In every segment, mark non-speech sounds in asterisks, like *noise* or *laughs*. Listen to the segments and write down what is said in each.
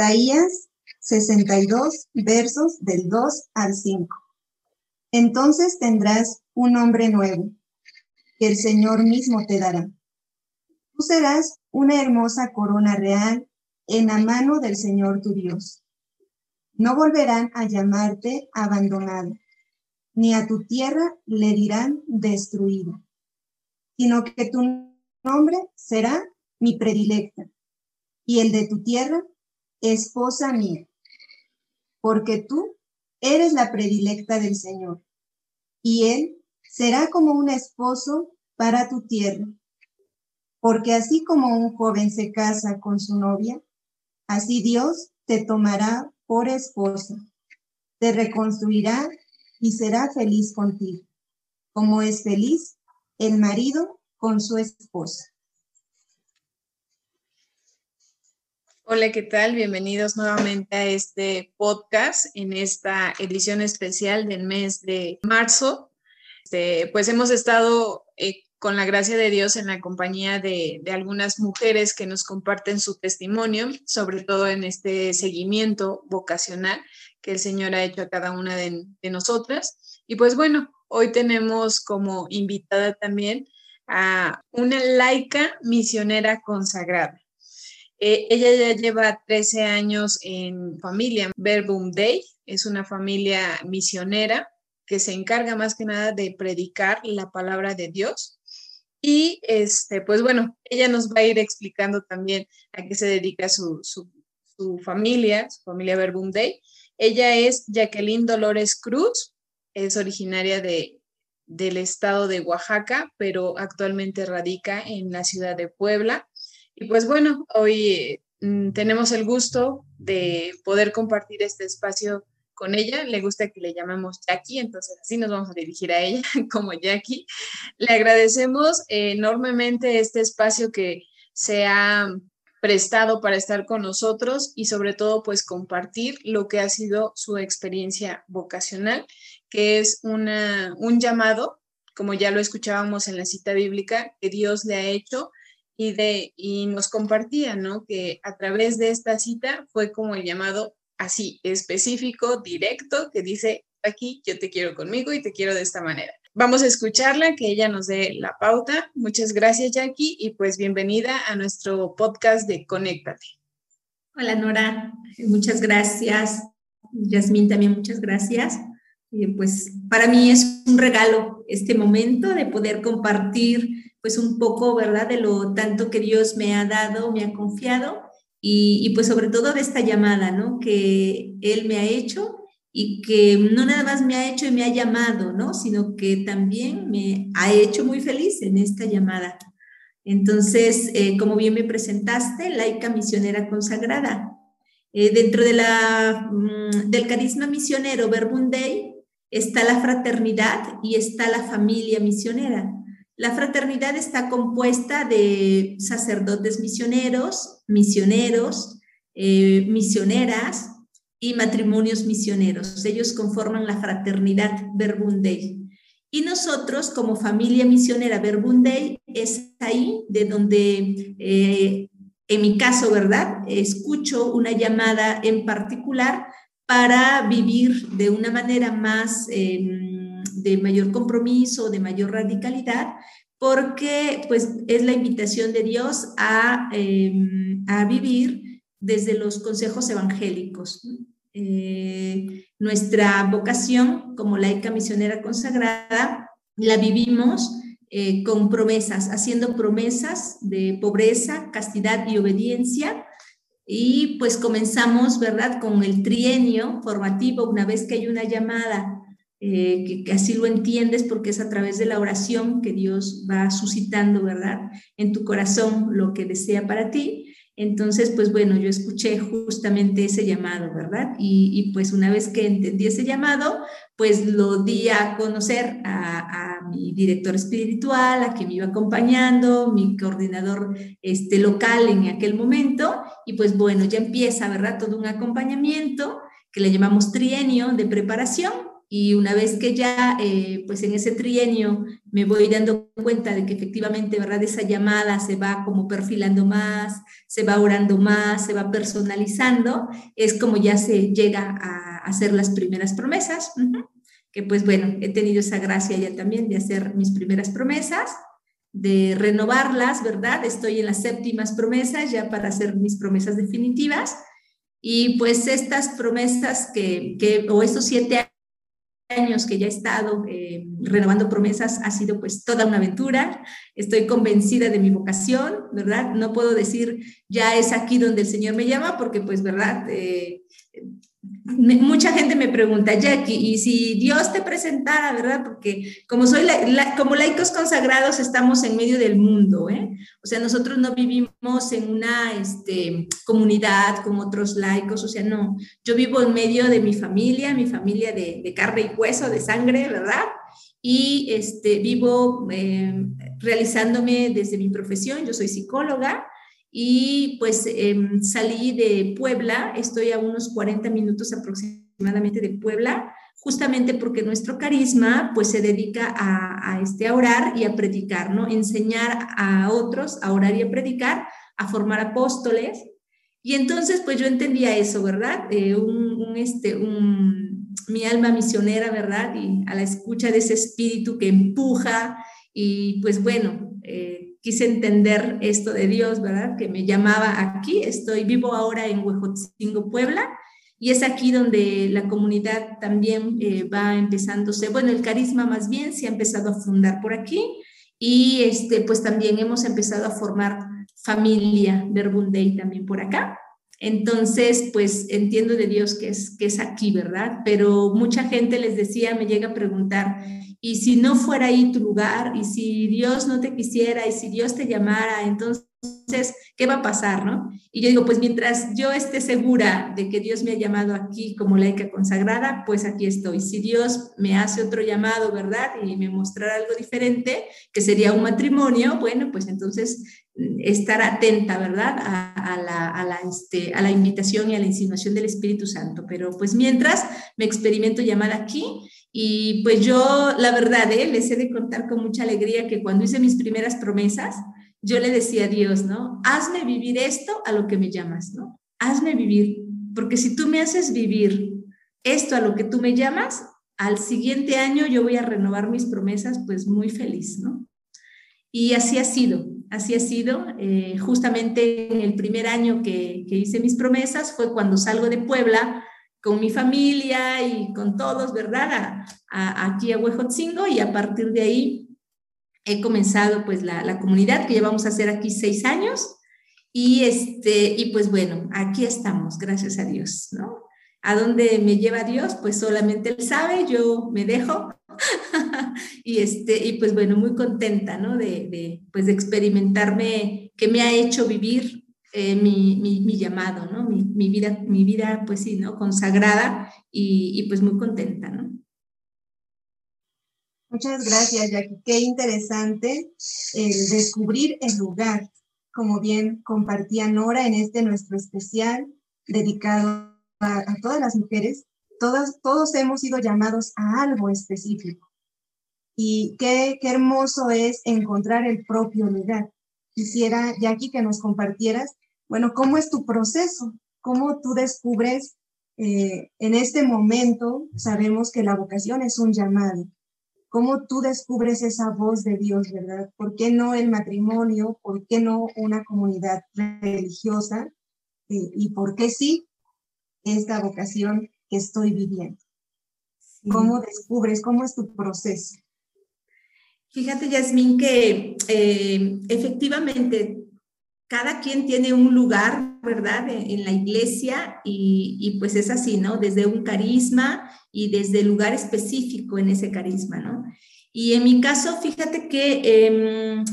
Isaías 62, versos del 2 al 5. Entonces tendrás un nombre nuevo, que el Señor mismo te dará. Tú serás una hermosa corona real en la mano del Señor tu Dios. No volverán a llamarte abandonado, ni a tu tierra le dirán destruido, sino que tu nombre será mi predilecta, y el de tu tierra, esposa mía, porque tú eres la predilecta del Señor, y Él será como un esposo para tu tierra, porque así como un joven se casa con su novia, así Dios te tomará por esposa, te reconstruirá y será feliz contigo, como es feliz el marido con su esposa. Hola, ¿qué tal? Bienvenidos nuevamente a este podcast en esta edición especial del mes de marzo. Este, pues hemos estado eh, con la gracia de Dios en la compañía de, algunas mujeres que nos comparten su testimonio, sobre todo en este seguimiento vocacional que el Señor ha hecho a cada una de, de nosotras. Y pues bueno, hoy tenemos como invitada también a una laica misionera consagrada. Eh, ella ya lleva 13 años en familia Verbum Dei, es una familia misionera que se encarga más que nada de predicar la palabra de Dios. Y este, pues bueno, ella nos va a ir explicando también a qué se dedica su, su, familia, su familia Verbum Dei. Ella es Jacqueline Dolores Cruz, es originaria de, del estado de Oaxaca, pero actualmente radica en la ciudad de Puebla. Y pues bueno, hoy mm, tenemos el gusto de poder compartir este espacio con ella. Le gusta que le llamemos Jackie, entonces así nos vamos a dirigir a ella *laughs* como Jackie. Le agradecemos enormemente este espacio que se ha prestado para estar con nosotros y sobre todo pues compartir lo que ha sido su experiencia vocacional, que es una, un llamado, como ya lo escuchábamos en la cita bíblica, que Dios le ha hecho y, de, y nos compartía, ¿no? Que a través de esta cita fue como el llamado así específico, directo, que dice, aquí yo te quiero conmigo y te quiero de esta manera. Vamos a escucharla, que ella nos dé la pauta. Muchas gracias, Jackie, y pues bienvenida a nuestro podcast de Conéctate. Hola, Nora. Muchas gracias. Yasmín, también muchas gracias. Eh, pues para mí es un regalo este momento de poder compartir pues un poco, ¿verdad? De lo tanto que Dios me ha dado, me ha confiado y, pues sobre todo de esta llamada, ¿no? Que Él me ha hecho y que no nada más me ha hecho y me ha llamado, ¿no? Sino que también me ha hecho muy feliz en esta llamada. Entonces, eh, como bien me presentaste, laica misionera consagrada. Eh, dentro de la, mm, del carisma misionero Verbum está la fraternidad y está la familia misionera. La fraternidad está compuesta de sacerdotes misioneros, misioneros, eh, misioneras y matrimonios misioneros. Ellos conforman la fraternidad Verbum Dei. Y nosotros, como familia misionera Verbum Dei, es ahí de donde, eh, en mi caso, ¿verdad? Escucho una llamada en particular para vivir de una manera más... Em, de mayor compromiso, de mayor radicalidad, porque pues es la invitación de Dios a, em, a vivir desde los consejos evangélicos. Eh, nuestra vocación como laica misionera consagrada la vivimos eh, con promesas, haciendo promesas de pobreza, castidad y obediencia. Y pues comenzamos, ¿verdad?, con el trienio formativo, una vez que hay una llamada eh, que, así lo entiendes porque es a través de la oración que Dios va suscitando, ¿verdad? En tu corazón lo que desea para ti. Entonces, pues bueno, yo escuché justamente ese llamado, ¿verdad? Y, pues una vez que entendí ese llamado, pues lo di a conocer a, a, mi director espiritual, a quien me iba acompañando, mi coordinador este, local en aquel momento, y pues bueno, ya empieza, ¿verdad? Todo un acompañamiento que le llamamos trienio de preparación Y una vez que ya, eh, pues en ese trienio me voy dando cuenta de que efectivamente, ¿verdad? Esa llamada se va como perfilando más, se va orando más, se va personalizando, es como ya se llega a hacer las primeras promesas, que pues bueno, he tenido esa gracia ya también de hacer mis primeras promesas, de renovarlas, ¿verdad? Estoy en las séptimas promesas ya para hacer mis promesas definitivas. Y pues estas promesas que, que o estos siete años que ya he estado eh, renovando promesas ha sido pues toda una aventura. Estoy convencida de mi vocación, ¿verdad? No puedo decir ya es aquí donde el Señor me llama porque pues, ¿verdad? Eh, mucha gente me pregunta, Jackie, ¿y si Dios te presentara, verdad? Porque como soy como laicos consagrados estamos en medio del mundo, ¿eh? O sea, nosotros no vivimos en una este, comunidad como otros laicos, o sea, no. Yo vivo en medio de mi familia, mi familia de, carne y hueso, de sangre, ¿verdad? Y este, vivo eh, realizándome desde mi profesión, yo soy psicóloga, y pues em, salí de Puebla, estoy a unos 40 minutos aproximadamente de Puebla, justamente porque nuestro carisma pues se dedica a, este, orar y a predicar, ¿no? Enseñar a otros a orar y a predicar, a formar apóstoles. Y entonces pues yo entendía eso, ¿verdad? Eh, un, este, un, mi alma misionera, ¿verdad? Y a la escucha de ese espíritu que empuja y pues bueno, eh, quise entender esto de Dios, ¿verdad? Que me llamaba aquí. Estoy vivo ahora en Huejotzingo, Puebla, y es aquí donde la comunidad también eh, va empezándose, bueno, el carisma más bien se ha empezado a fundar por aquí y este, pues también hemos empezado a formar familia Verbundey también por acá. Entonces, pues entiendo de Dios que es, que es aquí, ¿verdad? Pero mucha gente les decía, me llega a preguntar, y si no fuera ahí tu lugar, y si Dios no te quisiera, y si Dios te llamara, entonces, ¿qué va a pasar, no? Y yo digo, pues mientras yo esté segura de que Dios me ha llamado aquí como laica consagrada, pues aquí estoy. Si Dios me hace otro llamado, ¿verdad? Y me mostrará algo diferente, que sería un matrimonio, bueno, pues entonces estar atenta, ¿verdad? A, la, a, la, este, a la invitación y a la insinuación del Espíritu Santo. Pero pues mientras me experimento llamada aquí, y pues yo, la verdad, ¿eh? les he de contar con mucha alegría que cuando hice mis primeras promesas, yo le decía a Dios, ¿no? Hazme vivir esto a lo que me llamas, ¿no? Hazme vivir, porque si tú me haces vivir esto a lo que tú me llamas, al siguiente año yo voy a renovar mis promesas, pues muy feliz, ¿no? Y así ha sido, así ha sido. Eh, justamente en el primer año que, que hice mis promesas fue cuando salgo de Puebla con mi familia y con todos, ¿verdad? aquí a Huejotzingo y a partir de ahí he comenzado pues la, comunidad que llevamos a hacer aquí seis años y este y pues bueno aquí estamos gracias a Dios no a dónde me lleva Dios pues solamente él sabe yo me dejo *laughs* y este y pues bueno muy contenta no de, pues de experimentarme que me ha hecho vivir eh, mi, mi, mi, llamado, ¿no? Mi, mi, vida, mi vida, pues sí, ¿no? Consagrada y, y, pues muy contenta, ¿no? Muchas gracias, Jackie. Qué interesante el descubrir el lugar, como bien compartía Nora en este nuestro especial dedicado a, a todas las mujeres. Todas, todos hemos sido llamados a algo específico. Y qué, qué hermoso es encontrar el propio lugar. Quisiera, Jackie, que nos compartieras bueno, ¿cómo es tu proceso? ¿Cómo tú descubres eh, en este momento? Sabemos que la vocación es un llamado. ¿Cómo tú descubres esa voz de Dios, verdad? ¿Por qué no el matrimonio? ¿Por qué no una comunidad religiosa? Eh, ¿Y por qué sí esta vocación que estoy viviendo? ¿Cómo descubres? ¿Cómo es tu proceso? Fíjate, Yasmín, que eh, efectivamente cada quien tiene un lugar, ¿verdad?, en, la iglesia y, pues es así, ¿no? Desde un carisma y desde el lugar específico en ese carisma, ¿no? Y en mi caso, fíjate que, em,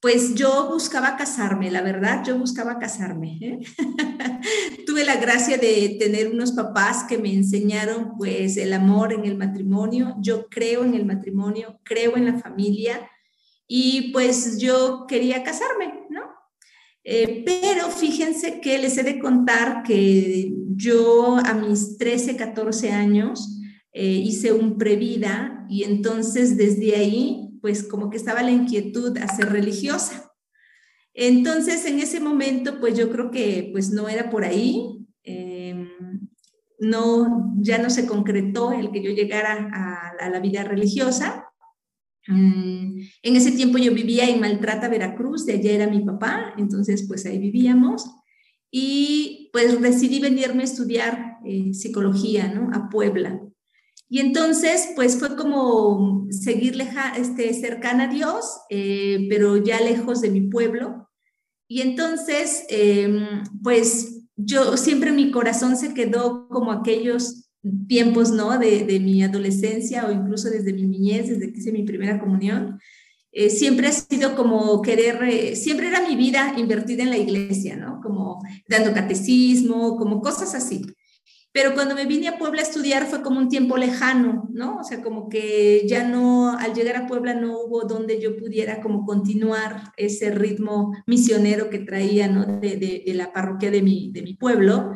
pues yo buscaba casarme, la verdad, yo buscaba casarme. ¿eh? *laughs* Tuve la gracia de tener unos papás que me enseñaron, pues, el amor en el matrimonio. Yo creo en el matrimonio, creo en la familia y pues yo quería casarme. Eh, pero fíjense que les he de contar que yo a mis 13, 14 años, eh, hice un previda y entonces desde ahí, pues como que estaba la inquietud a ser religiosa. Entonces, en ese momento, pues yo creo que pues no era por ahí. Em, no, ya no se concretó el que yo llegara a, la vida religiosa. Mm, en ese tiempo yo vivía en Maltrata, Veracruz, de allá era mi papá, entonces pues ahí vivíamos. Y pues decidí venirme a estudiar eh, psicología, ¿no? A Puebla. Y entonces, pues fue como seguir este, cercana a Dios, eh, pero ya lejos de mi pueblo. Y entonces, em, pues yo siempre mi corazón se quedó como aquellos tiempos, ¿no? De, de, mi adolescencia o incluso desde mi niñez, desde que hice mi primera comunión. Eh, siempre ha sido como querer, eh, siempre era mi vida invertida en la iglesia, ¿no? Como dando catecismo, como cosas así. Pero cuando me vine a Puebla a estudiar fue como un tiempo lejano, ¿no? O sea, como que ya no, al llegar a Puebla no hubo donde yo pudiera como continuar ese ritmo misionero que traía, ¿no? De, de, la parroquia de mi, de mi pueblo.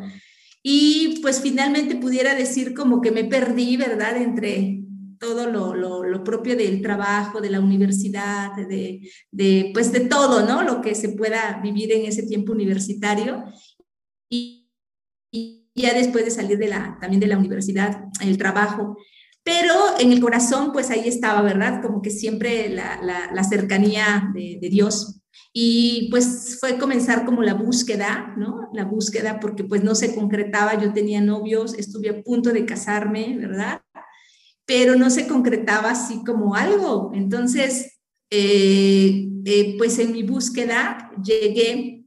Y pues finalmente pudiera decir como que me perdí, ¿verdad? Entre todo lo, lo, propio del trabajo, de la universidad, de, de, pues de todo, ¿no? Lo que se pueda vivir en ese tiempo universitario. Y, ya después de salir de la, también de la universidad, el trabajo. Pero en el corazón, pues ahí estaba, ¿verdad? Como que siempre la, la, cercanía de, Dios. Y pues fue comenzar como la búsqueda, ¿no? La búsqueda porque pues no se concretaba, yo tenía novios, estuve a punto de casarme, ¿verdad? Pero no se concretaba así como algo. Entonces, eh, eh, pues en mi búsqueda llegué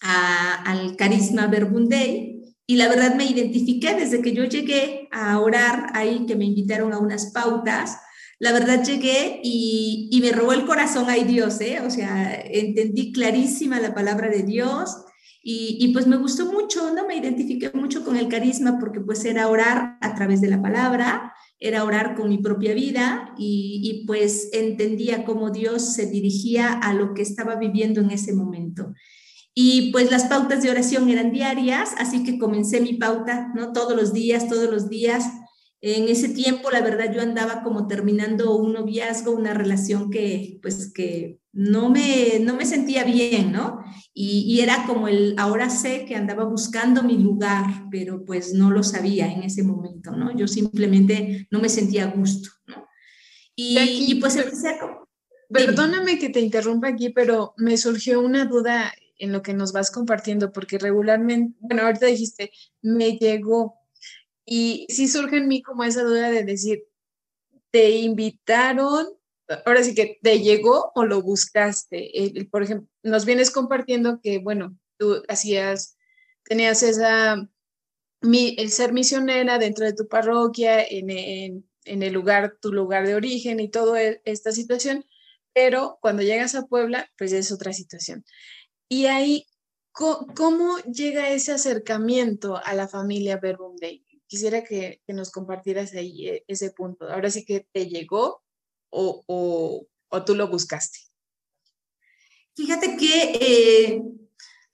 a, al carisma Verbundey, y la verdad me identifiqué desde que yo llegué a orar ahí, que me invitaron a unas pautas. La verdad llegué y, me robó el corazón, ay Dios, ¿eh? O sea, entendí clarísima la palabra de Dios y, y, pues me gustó mucho, ¿no? Me identifiqué mucho con el carisma porque pues era orar a través de la palabra, era orar con mi propia vida y, y pues entendía cómo Dios se dirigía a lo que estaba viviendo en ese momento. Y pues las pautas de oración eran diarias, así que comencé mi pauta, ¿no? Todos los días, todos los días. En ese tiempo, la verdad, yo andaba como terminando un noviazgo, una relación que, pues, que no me, no me sentía bien, ¿no? Y, y, era como el, ahora sé que andaba buscando mi lugar, pero pues no lo sabía en ese momento, ¿no? Yo simplemente no me sentía a gusto, ¿no? Y, y pues empecé a... Perdóname que te interrumpa aquí, pero me surgió una duda en lo que nos vas compartiendo, porque regularmente, bueno, ahorita dijiste, me llegó. Y sí surge en mí como esa duda de decir, ¿te invitaron? Ahora sí que te llegó o lo buscaste. por ejemplo, nos vienes compartiendo que, bueno, tú hacías, tenías esa, el ser misionera dentro de tu parroquia, en, en, en el lugar, tu lugar de origen y toda e, esta situación, pero cuando llegas a Puebla, pues es otra situación. Y ahí, ¿cómo, llega ese acercamiento a la familia Verbum Quisiera que, nos compartieras ahí eh, ese punto. Ahora sí que te llegó o, o, tú lo buscaste. Fíjate que, eh,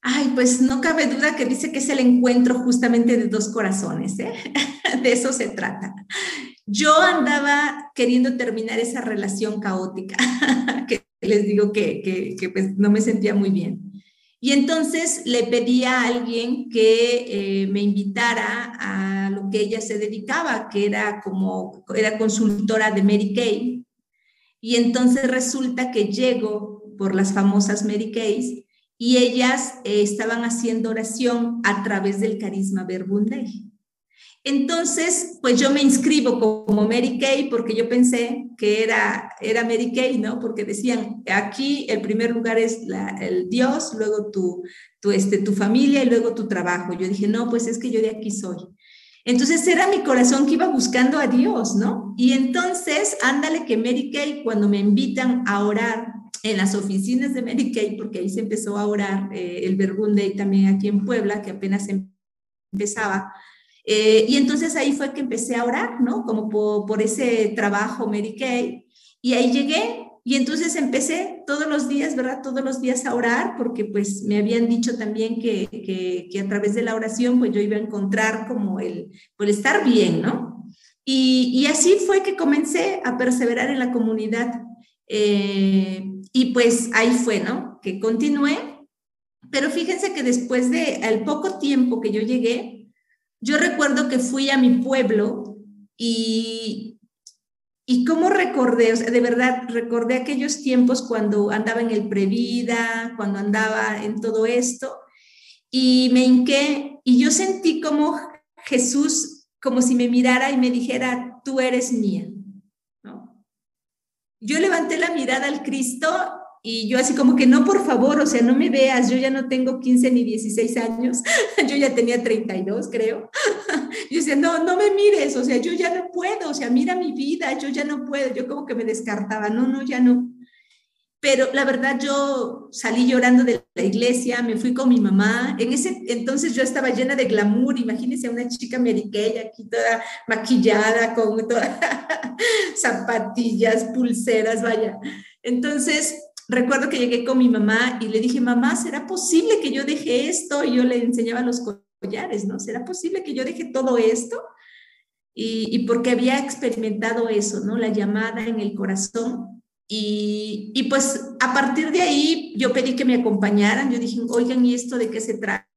ay, pues no cabe duda que dice que es el encuentro justamente de dos corazones, ¿eh? *laughs* de eso se trata. Yo andaba queriendo terminar esa relación caótica, *laughs* que les digo que, que, que pues no me sentía muy bien. Y entonces le pedí a alguien que eh, me invitara a lo que ella se dedicaba, que era como, era consultora de Mary Kay. Y entonces resulta que llego por las famosas Mary y ellas eh, estaban haciendo oración a través del carisma verbundey. Entonces, pues yo me inscribo como Mary Kay porque yo pensé que era, era Mary Kay, ¿no? Porque decían, aquí el primer lugar es el Dios, luego tu, tu, este, tu familia y luego tu trabajo. Yo dije, no, pues es que yo de aquí soy. Entonces era mi corazón que iba buscando a Dios, ¿no? Y entonces, ándale que Mary Kay, cuando me invitan a orar en las oficinas de Mary Kay, porque ahí se empezó a orar eh, el Verbunday también aquí en Puebla, que apenas empezaba, eh, y entonces ahí fue que empecé a orar, ¿no? Como por, ese trabajo Mary Kay. Y ahí llegué y entonces empecé todos los días, ¿verdad? Todos los días a orar, porque pues me habían dicho también que, que, que a través de la oración pues yo iba a encontrar como el, pues estar bien, ¿no? Y, así fue que comencé a perseverar en la comunidad. Eh, y pues ahí fue, ¿no? Que continué. Pero fíjense que después de al poco tiempo que yo llegué, yo recuerdo que fui a mi pueblo y, y cómo recordé, de verdad, recordé aquellos tiempos cuando andaba en el Previda, cuando andaba en todo esto, y me hinqué y yo sentí como Jesús como si me mirara y me dijera, tú eres mía. Yo levanté la mirada al Cristo y yo así como que no, por favor, o sea, no me veas, yo ya no tengo 15 ni 16 años, *laughs* yo ya tenía 32, creo. *laughs* Yo decía, no, no me mires, o sea, yo ya no puedo, o sea, mira mi vida, yo ya no puedo, yo como que me descartaba, no, no, ya no. Pero la verdad yo salí llorando de la iglesia, me fui con mi mamá. En ese entonces yo estaba llena de glamour, imagínense a una chica meriqueña aquí toda maquillada, con todas *laughs* zapatillas, pulseras, vaya. Entonces recuerdo que llegué con mi mamá y le dije, mamá, ¿será posible que yo deje esto? Y yo le enseñaba los collares, ¿no? ¿Será posible que yo deje todo esto? Y, porque había experimentado eso, ¿no? La llamada en el corazón y, y, pues a partir de ahí yo pedí que me acompañaran. Yo dije, oigan, ¿y esto de qué se trata?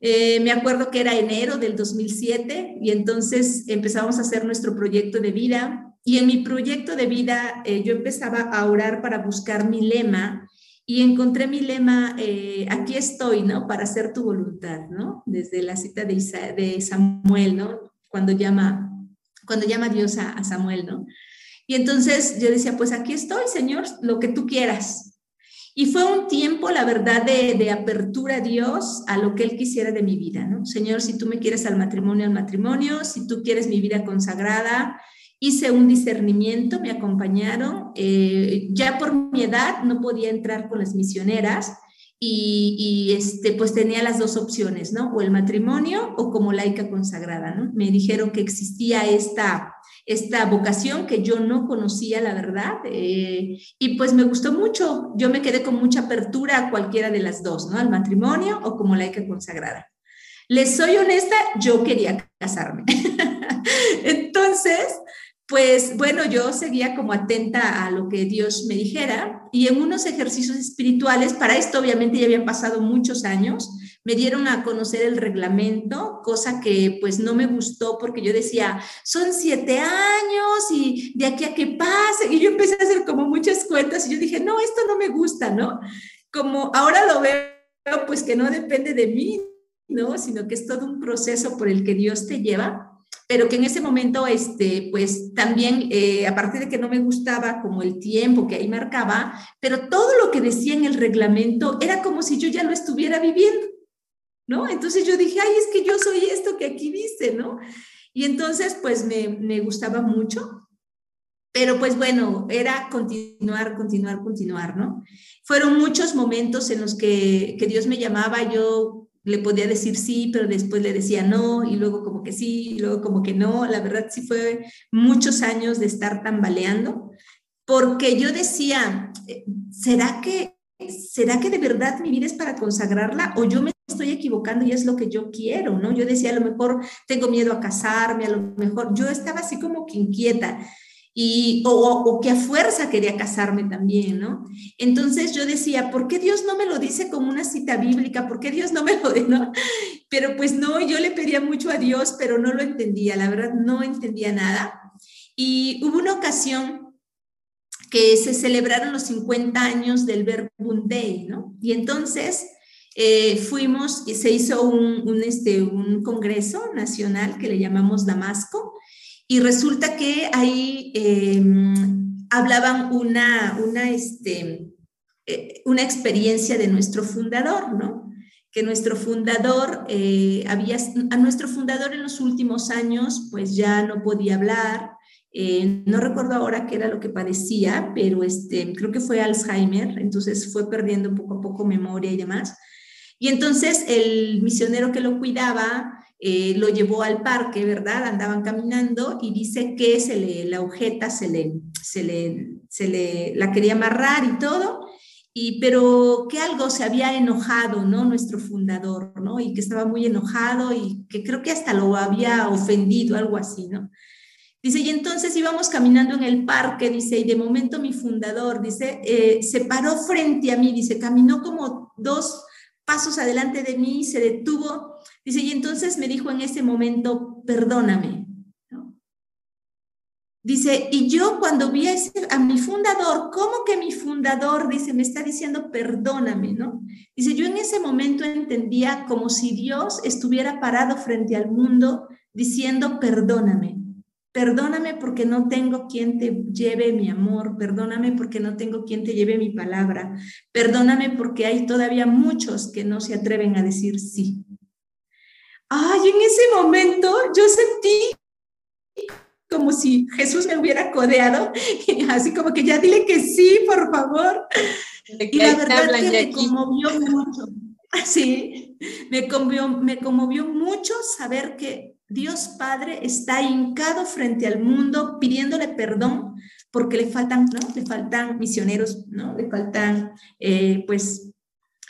Eh, me acuerdo que era enero del 2007 y entonces empezamos a hacer nuestro proyecto de vida. Y en mi proyecto de vida eh, yo empezaba a orar para buscar mi lema y encontré mi lema, eh, aquí estoy, ¿no? Para hacer tu voluntad, ¿no? Desde la cita de, de Samuel, ¿no? Cuando llama, cuando llama Dios a, a Samuel, ¿no? Y entonces yo decía, pues aquí estoy, Señor, lo que tú quieras. Y fue un tiempo, la verdad, de, apertura a Dios a lo que Él quisiera de mi vida, ¿no? Señor, si tú me quieres al matrimonio, al matrimonio, si tú quieres mi vida consagrada, hice un discernimiento, me acompañaron. Eh, ya por mi edad no podía entrar con las misioneras y, y, este, pues tenía las dos opciones, ¿no? O el matrimonio o como laica consagrada, ¿no? Me dijeron que existía esta esta vocación que yo no conocía, la verdad, eh, y pues me gustó mucho. Yo me quedé con mucha apertura a cualquiera de las dos, ¿no? Al matrimonio o como laica consagrada. Les soy honesta, yo quería casarme. *laughs* Entonces, pues bueno, yo seguía como atenta a lo que Dios me dijera y en unos ejercicios espirituales, para esto obviamente ya habían pasado muchos años, me dieron a conocer el reglamento, cosa que pues no me gustó porque yo decía, son siete años y de aquí a que pase, y yo empecé a hacer como muchas cuentas y yo dije, no, esto no me gusta, ¿no? Como ahora lo veo, pues que no depende de mí, ¿no? Sino que es todo un proceso por el que Dios te lleva pero que en ese momento, este, pues también, eh, a partir de que no me gustaba como el tiempo que ahí marcaba, pero todo lo que decía en el reglamento era como si yo ya lo estuviera viviendo. ¿no? Entonces yo dije, ay, es que yo soy esto que aquí dice, ¿no? Y entonces, pues me, me gustaba mucho, pero pues bueno, era continuar, continuar, continuar, ¿no? Fueron muchos momentos en los que, que Dios me llamaba, yo le podía decir sí, pero después le decía no, y luego como que sí, y luego como que no. La verdad sí fue muchos años de estar tambaleando, porque yo decía, eh, ¿será que, ¿será que de verdad mi vida es para consagrarla o yo me estoy equivocando y es lo que yo quiero, ¿no? Yo decía, a lo mejor tengo miedo a casarme, a lo mejor yo estaba así como que inquieta y o, o, que a fuerza quería casarme también, ¿no? Entonces yo decía, ¿por qué Dios no me lo dice como una cita bíblica? ¿Por qué Dios no me lo dice? *laughs* ¿no? Pero pues no, yo le pedía mucho a Dios, pero no lo entendía, la verdad no entendía nada. Y hubo una ocasión que se celebraron los 50 años del Verbum ¿no? Y entonces eh, fuimos y se hizo un, este, un congreso nacional que le llamamos Damasco y resulta que ahí em, hablaban una, una, este, eh, una experiencia de nuestro fundador, ¿no? Que nuestro fundador eh, había, a nuestro fundador en los últimos años pues ya no podía hablar, no recuerdo ahora qué era lo que padecía, pero este, creo que fue Alzheimer, entonces fue perdiendo poco a poco memoria y demás. Y entonces el misionero que lo cuidaba eh, lo llevó al parque, ¿verdad? Andaban caminando y dice que se le, la agujeta se le, se le, se le, la quería amarrar y todo. y pero que algo se había enojado, ¿no? Nuestro fundador, ¿no? Y que estaba muy enojado y que creo que hasta lo había ofendido, algo así, ¿no? Dice, y entonces íbamos caminando en el parque, dice, y de momento mi fundador, dice, eh, se paró frente a mí, dice, caminó como dos pasos adelante de mí, se detuvo, dice, y entonces me dijo en ese momento, perdóname. Dice, y yo cuando vi a, a, mi fundador, ¿cómo que mi fundador, dice, me está diciendo, perdóname, ¿no? Dice, yo en ese momento entendía como si Dios estuviera parado frente al mundo diciendo, perdóname. Perdóname porque no tengo quien te lleve mi amor, perdóname porque no tengo quien te lleve mi palabra, perdóname porque hay todavía muchos que no se atreven a decir sí. Ay, en ese momento yo sentí como si Jesús me hubiera codeado, *laughs* así como que ya dile que sí, por favor. Y la verdad que me conmovió mucho. *laughs* Sí, me conmovió, me conmovió mucho saber que Dios Padre está hincado frente al mundo pidiéndole perdón porque le faltan, ¿no? Le faltan misioneros, ¿no? Le faltan, eh, pues,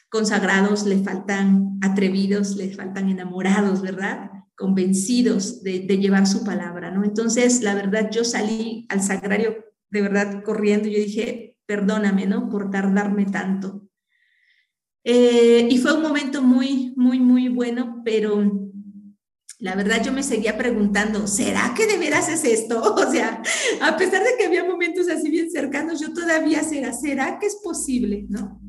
consagrados, le faltan atrevidos, le faltan enamorados, ¿verdad? Convencidos de, llevar su palabra, ¿no? Entonces, la verdad, yo salí al sagrario de verdad corriendo yo dije, perdóname, ¿no? Por tardarme tanto. Eh, y fue un momento muy, muy, muy bueno, pero la verdad yo me seguía preguntando, ¿será que de veras es esto? *laughs* O sea, a pesar de que había momentos así bien cercanos, yo todavía será, ¿será que es posible? ¿No?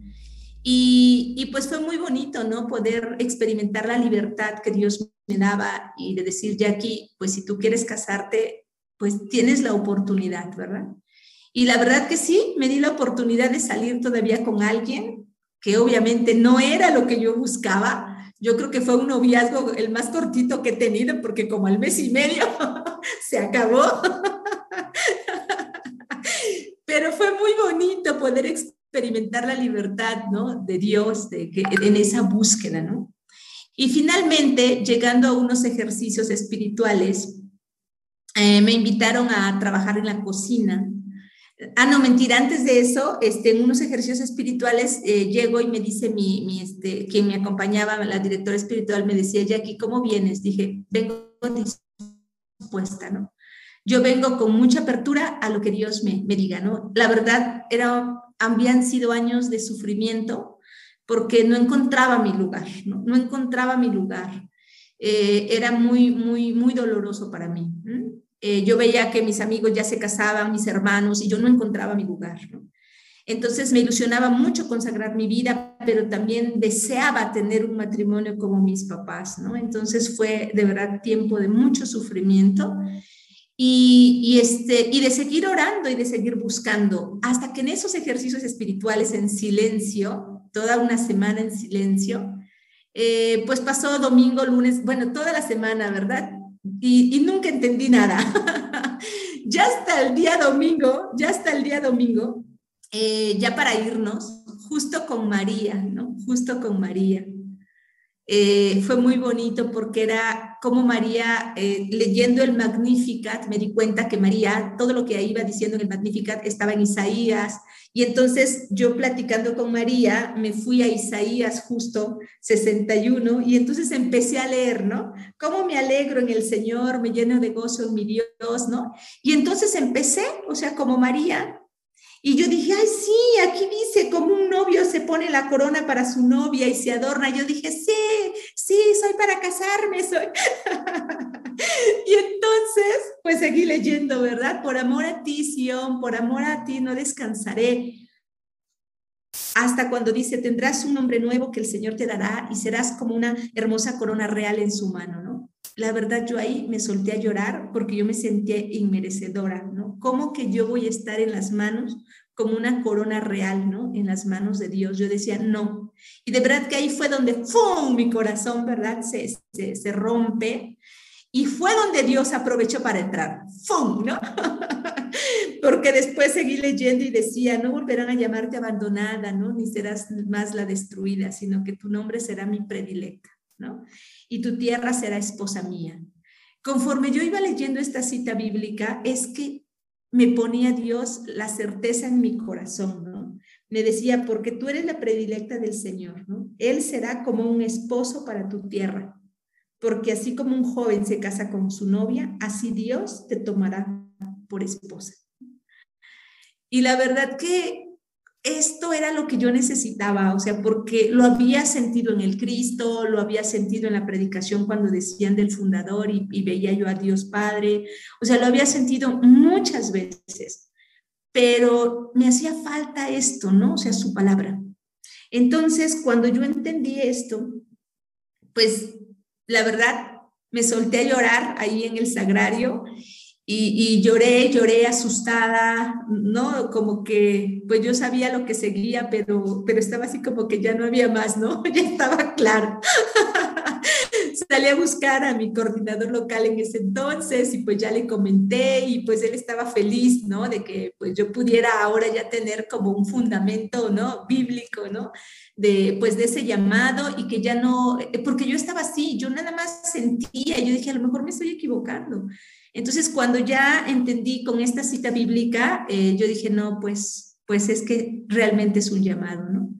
Y, pues fue muy bonito, ¿no? Poder experimentar la libertad que Dios me daba y de decir, Jackie, pues si tú quieres casarte, pues tienes la oportunidad, ¿verdad? Y la verdad que sí, me di la oportunidad de salir todavía con alguien que obviamente no era lo que yo buscaba, yo creo que fue un noviazgo el más cortito que he tenido porque como al mes y medio *laughs* se acabó. *laughs* Pero fue muy bonito poder experimentar la libertad, ¿no? De Dios, de que, en esa búsqueda, ¿no? Y finalmente, llegando a unos ejercicios espirituales, eh, me invitaron a trabajar en la cocina Ah, no, mentira, antes de eso, este, en unos ejercicios espirituales, eh, llego y me dice mi, mi, este, quien me acompañaba, la directora espiritual, me decía, Jackie, ¿cómo vienes? Dije, vengo dispuesta, ¿no? Yo vengo con mucha apertura a lo que Dios me, me diga, ¿no? La verdad, era, habían sido años de sufrimiento porque no encontraba mi lugar, ¿no? Encontraba mi lugar. Eh, era muy, muy, muy doloroso para mí. Eh, yo veía que mis amigos ya se casaban, mis hermanos, y yo no encontraba mi lugar. Entonces me ilusionaba mucho consagrar mi vida, pero también deseaba tener un matrimonio como mis papás, ¿no? Entonces fue de verdad tiempo de mucho sufrimiento y, este, y de seguir orando y de seguir buscando, hasta que en esos ejercicios espirituales en silencio, toda una semana en silencio, eh, pues pasó domingo, lunes, bueno, toda la semana, ¿verdad? y, nunca entendí nada. *laughs* ya hasta el día domingo, ya hasta el día domingo, eh, ya para irnos, justo con María, ¿no? Justo con María. Eh, fue muy bonito porque era como María, eh, leyendo el Magnificat, me di cuenta que María, todo lo que iba diciendo en el Magnificat estaba en Isaías, y entonces yo platicando con María, me fui a Isaías justo 61 y entonces empecé a leer, ¿no? ¿Cómo me alegro en el Señor, me lleno de gozo en mi Dios, ¿no? Y entonces empecé, o sea, como María, y yo dije, ay, sí, aquí dice como un novio se pone la corona para su novia y se adorna. Yo dije, sí, sí, casarme, soy. *laughs* y entonces, pues seguí leyendo, ¿verdad? Por amor a ti, Sion, por amor a ti no descansaré. Hasta cuando dice, tendrás un nombre nuevo que el Señor te dará y serás como una hermosa corona real en su mano, ¿no? La verdad, yo ahí me solté a llorar porque yo me sentía inmerecedora, ¿no? ¿Cómo que yo voy a estar en las manos como una corona real, ¿no? En las manos de Dios. Yo decía, no. Y de verdad que ahí fue donde, ¡fum!, mi corazón, ¿verdad? Se, se, rompe. Y fue donde Dios aprovechó para entrar, ¡fum!, ¿no? *laughs* Porque después seguí leyendo y decía, no volverán a llamarte abandonada, ¿no? Ni serás más la destruida, sino que tu nombre será mi predilecta, ¿no? Y tu tierra será esposa mía. Conforme yo iba leyendo esta cita bíblica, es que me ponía Dios la certeza en mi corazón. Me decía, porque tú eres la predilecta del Señor, ¿no? Él será como un esposo para tu tierra, porque así como un joven se casa con su novia, así Dios te tomará por esposa. Y la verdad que esto era lo que yo necesitaba, o sea, porque lo había sentido en el Cristo, lo había sentido en la predicación cuando decían del fundador y, veía yo a Dios Padre, o sea, lo había sentido muchas veces, pero me hacía falta esto, ¿no? O sea, su palabra. Entonces, cuando yo entendí esto, pues la verdad, me solté a llorar ahí en el sagrario y, lloré, lloré asustada, ¿no? Como que, pues yo sabía lo que seguía, pero, pero estaba así como que ya no había más, ¿no? *laughs* Ya estaba claro. Salí a buscar a mi coordinador local en ese entonces y pues ya le comenté y pues él estaba feliz, ¿no? De que pues yo pudiera ahora ya tener como un fundamento, ¿no? Bíblico, ¿no? De pues de ese llamado y que ya no, porque yo estaba así, yo nada más sentía, yo dije, a lo mejor me estoy equivocando. Entonces, cuando ya entendí con esta cita bíblica, eh, yo dije, no, pues, pues es que realmente es un llamado, ¿no?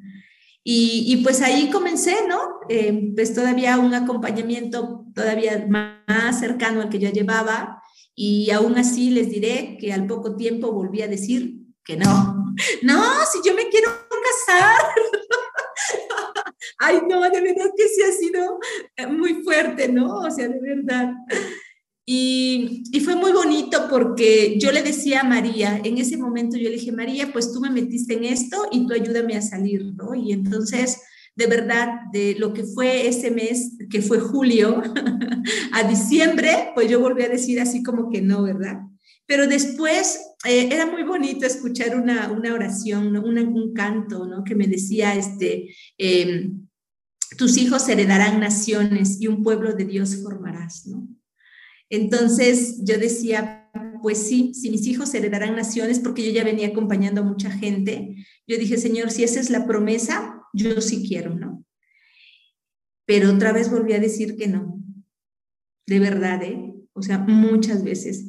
Y, pues ahí comencé, ¿no? Eh, pues todavía un acompañamiento todavía más cercano al que ya llevaba y aún así les diré que al poco tiempo volví a decir que no. *laughs* No, si yo me quiero casar. *laughs* Ay, no, de verdad que sí ha sido muy fuerte, ¿no? O sea, de verdad. Y, fue muy bonito porque yo le decía a María, en ese momento yo le dije, María, pues tú me metiste en esto y tú ayúdame a salir, ¿no? Y entonces, de verdad, de lo que fue ese mes, que fue julio, *laughs* a diciembre, pues yo volví a decir así como que no, ¿verdad? Pero después eh, era muy bonito escuchar una, una oración, un canto, ¿no? Que me decía, este, em, tus hijos heredarán naciones y un pueblo de Dios formarás, ¿no? Entonces yo decía, pues sí, si mis hijos heredarán naciones, porque yo ya venía acompañando a mucha gente, yo dije, Señor, si esa es la promesa, yo sí quiero, ¿no? Pero otra vez volví a decir que no, de verdad, ¿eh? O sea, muchas veces.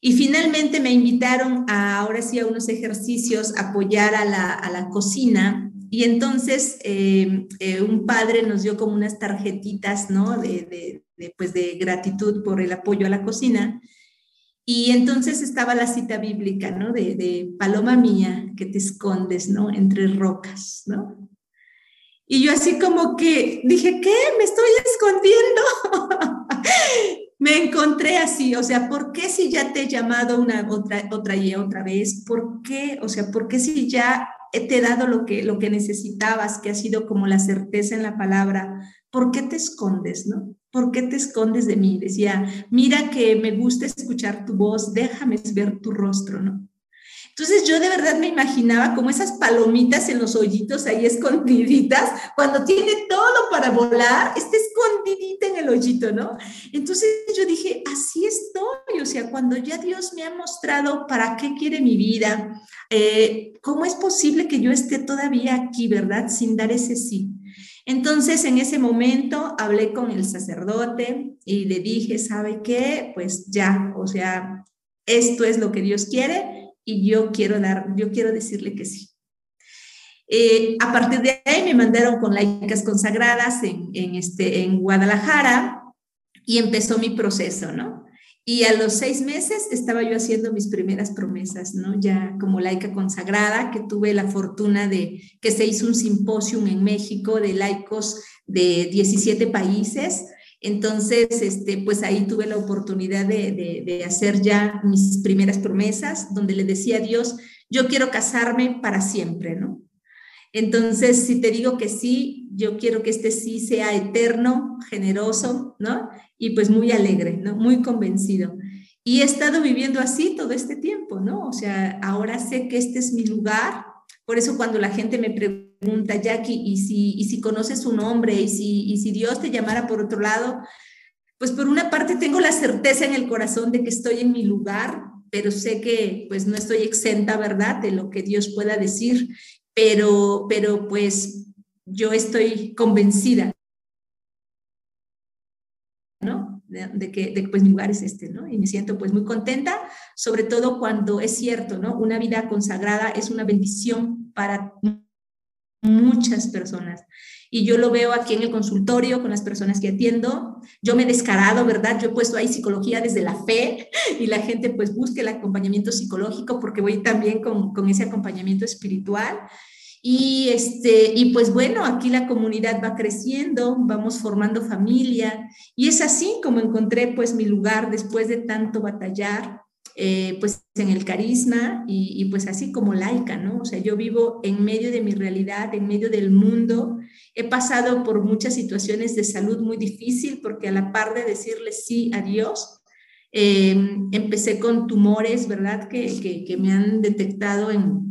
Y finalmente me invitaron a, ahora sí, a unos ejercicios, apoyar a la, a la cocina. Y entonces eh, eh, un padre nos dio como unas tarjetitas, ¿no? de, de, pues, de gratitud por el apoyo a la cocina. Y entonces estaba la cita bíblica, ¿no? De, de, paloma mía, que te escondes, ¿no? Entre rocas, ¿no? Y yo así como que dije, ¿qué? Me estoy escondiendo. *laughs* me encontré así, o sea, ¿por qué si ya te he llamado una otra otra otra vez? ¿Por qué? O sea, ¿por qué si ya te he dado lo que lo que necesitabas, que ha sido como la certeza en la palabra? ¿Por qué te escondes, no? ¿por qué te escondes de mí? Decía, mira que me gusta escuchar tu voz, déjame ver tu rostro, ¿no? Entonces yo de verdad me imaginaba como esas palomitas en los hoyitos ahí escondiditas, cuando tiene todo para volar, está escondidita en el hoyito, ¿no? Entonces yo dije, así estoy, o sea, cuando ya Dios me ha mostrado para qué quiere mi vida, eh, ¿cómo es posible que yo esté todavía aquí, verdad? Sin dar ese sí. Entonces, en ese momento hablé con el sacerdote y le dije, ¿sabe qué? Pues ya, o sea, esto es lo que Dios quiere y yo quiero dar, yo quiero decirle que sí. Eh, a partir de ahí me mandaron con laicas consagradas en, en, este, en Guadalajara y empezó mi proceso, ¿no? Y a los seis meses estaba yo haciendo mis primeras promesas, ¿no? Ya como laica consagrada, que tuve la fortuna de que se hizo un simposio en México de laicos de 17 países. Entonces, este, pues ahí tuve la oportunidad de, de hacer ya mis primeras promesas, donde le decía a Dios, yo quiero casarme para siempre, ¿no? Entonces, si te digo que sí, yo quiero que este sí sea eterno, generoso, ¿no? Y pues muy alegre, ¿no? Muy convencido. Y he estado viviendo así todo este tiempo, ¿no? O sea, ahora sé que este es mi lugar. Por eso cuando la gente me pregunta, Jackie, ¿y si, y si conoces su nombre? ¿Y si, ¿Y si Dios te llamara por otro lado? Pues por una parte tengo la certeza en el corazón de que estoy en mi lugar, pero sé que pues no estoy exenta, ¿verdad?, de lo que Dios pueda decir pero, pero pues yo estoy convencida, ¿no? De, que de, pues mi lugar es este, ¿no? Y me siento pues muy contenta, sobre todo cuando es cierto, ¿no? Una vida consagrada es una bendición para muchas personas. Y yo lo veo aquí en el consultorio con las personas que atiendo. Yo me he descarado, ¿verdad? Yo he puesto ahí psicología desde la fe *laughs* y la gente pues busca el acompañamiento psicológico porque voy también con, con ese acompañamiento espiritual. Y, este, y pues bueno, aquí la comunidad va creciendo, vamos formando familia y es así como encontré pues mi lugar después de tanto batallar, eh, pues en el carisma y, pues así como laica, ¿no? O sea, yo vivo en medio de mi realidad, en medio del mundo. He pasado por muchas situaciones de salud muy difícil porque a la par de decirle sí a Dios, eh, empecé con tumores, ¿verdad? Que, que, me han detectado en,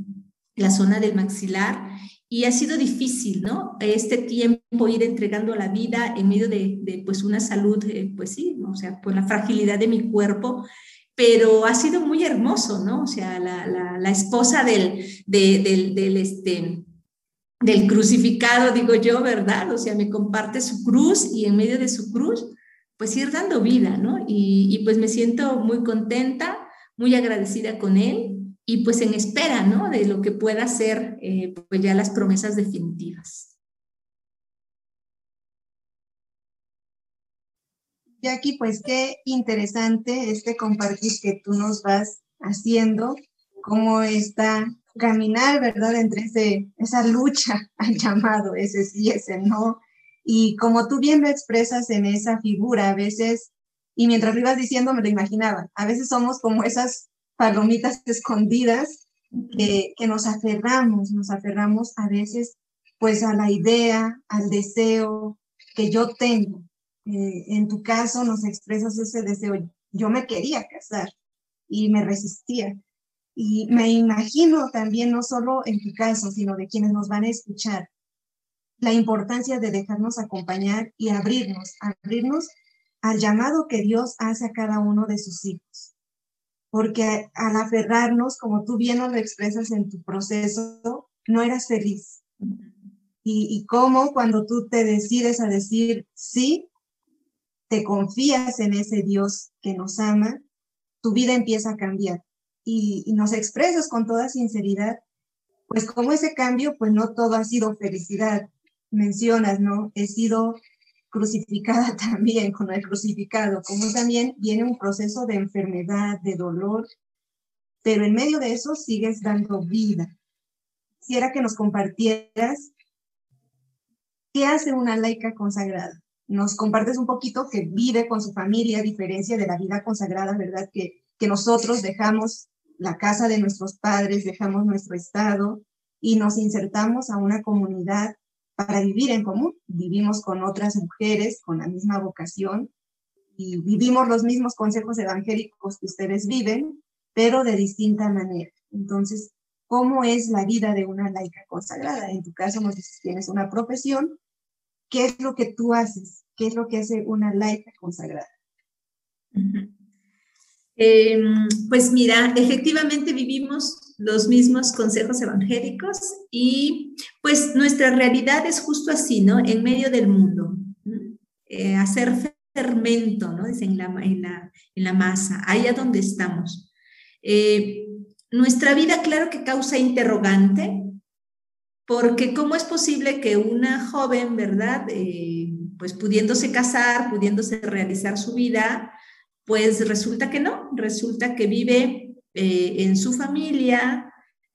la zona del maxilar y ha sido difícil, ¿no? Este tiempo ir entregando la vida en medio de, pues una salud, eh, pues sí, o sea, pues la fragilidad de mi cuerpo, pero ha sido muy hermoso, ¿no? O sea, la, esposa del, de, del, este, del crucificado, digo yo, ¿verdad? O sea, me comparte su cruz y en medio de su cruz, pues ir dando vida, ¿no? Y, y pues me siento muy contenta, muy agradecida con él y pues en espera, ¿no? De lo que pueda ser eh, pues ya las promesas definitivas. Jackie, pues qué interesante este compartir que tú nos vas haciendo, cómo está caminar, ¿verdad? Entre ese, esa lucha *laughs* al llamado, ese sí, ese no. Y como tú bien lo expresas en esa figura, a veces, y mientras lo ibas diciendo me lo imaginaba, a veces somos como esas palomitas *laughs* escondidas que, que nos aferramos, nos aferramos a veces pues a la idea, al deseo que yo tengo. Eh, en tu caso nos expresas ese deseo. Yo me quería casar y me resistía. Y me imagino también, no solo en tu caso, sino de quienes nos van a escuchar, la importancia de dejarnos acompañar y abrirnos, abrirnos al llamado que Dios hace a cada uno de sus hijos porque al aferrarnos, como tú bien lo expresas en tu proceso, no eras feliz. Y, y cómo cuando tú te decides a decir sí, te confías en ese Dios que nos ama, tu vida empieza a cambiar. Y, nos expresas con toda sinceridad, pues como ese cambio, pues no todo ha sido felicidad. Mencionas, ¿no? He sido crucificada *laughs* también con el crucificado, como también viene un proceso de enfermedad, de dolor, pero en medio de eso sigues dando vida. Quisiera que nos compartieras qué hace una laica consagrada. Nos compartes un poquito que vive con su familia, a diferencia de la vida consagrada, ¿verdad? Que, que nosotros dejamos la casa de nuestros padres, dejamos nuestro estado y nos insertamos a una comunidad para vivir en común. Vivimos con otras mujeres con la misma vocación y vivimos los mismos consejos evangélicos que ustedes viven, pero de distinta manera. Entonces, ¿cómo es la vida de una laica consagrada? En tu caso nos tienes una profesión. ¿Qué es lo que tú haces? ¿Qué es lo que hace una laica consagrada? Eh, pues mira, efectivamente vivimos los mismos consejos evangélicos y pues nuestra realidad es justo así, ¿no? En medio del mundo. Eh, hacer fermento, ¿no? Dice en la, en la, en la masa, allá donde estamos. Eh, nuestra vida, claro que causa interrogante, porque ¿cómo es posible que una joven, ¿verdad? Eh, pues pudiéndose casar, pudiéndose realizar su vida, pues resulta que no, resulta que vive eh, en su familia,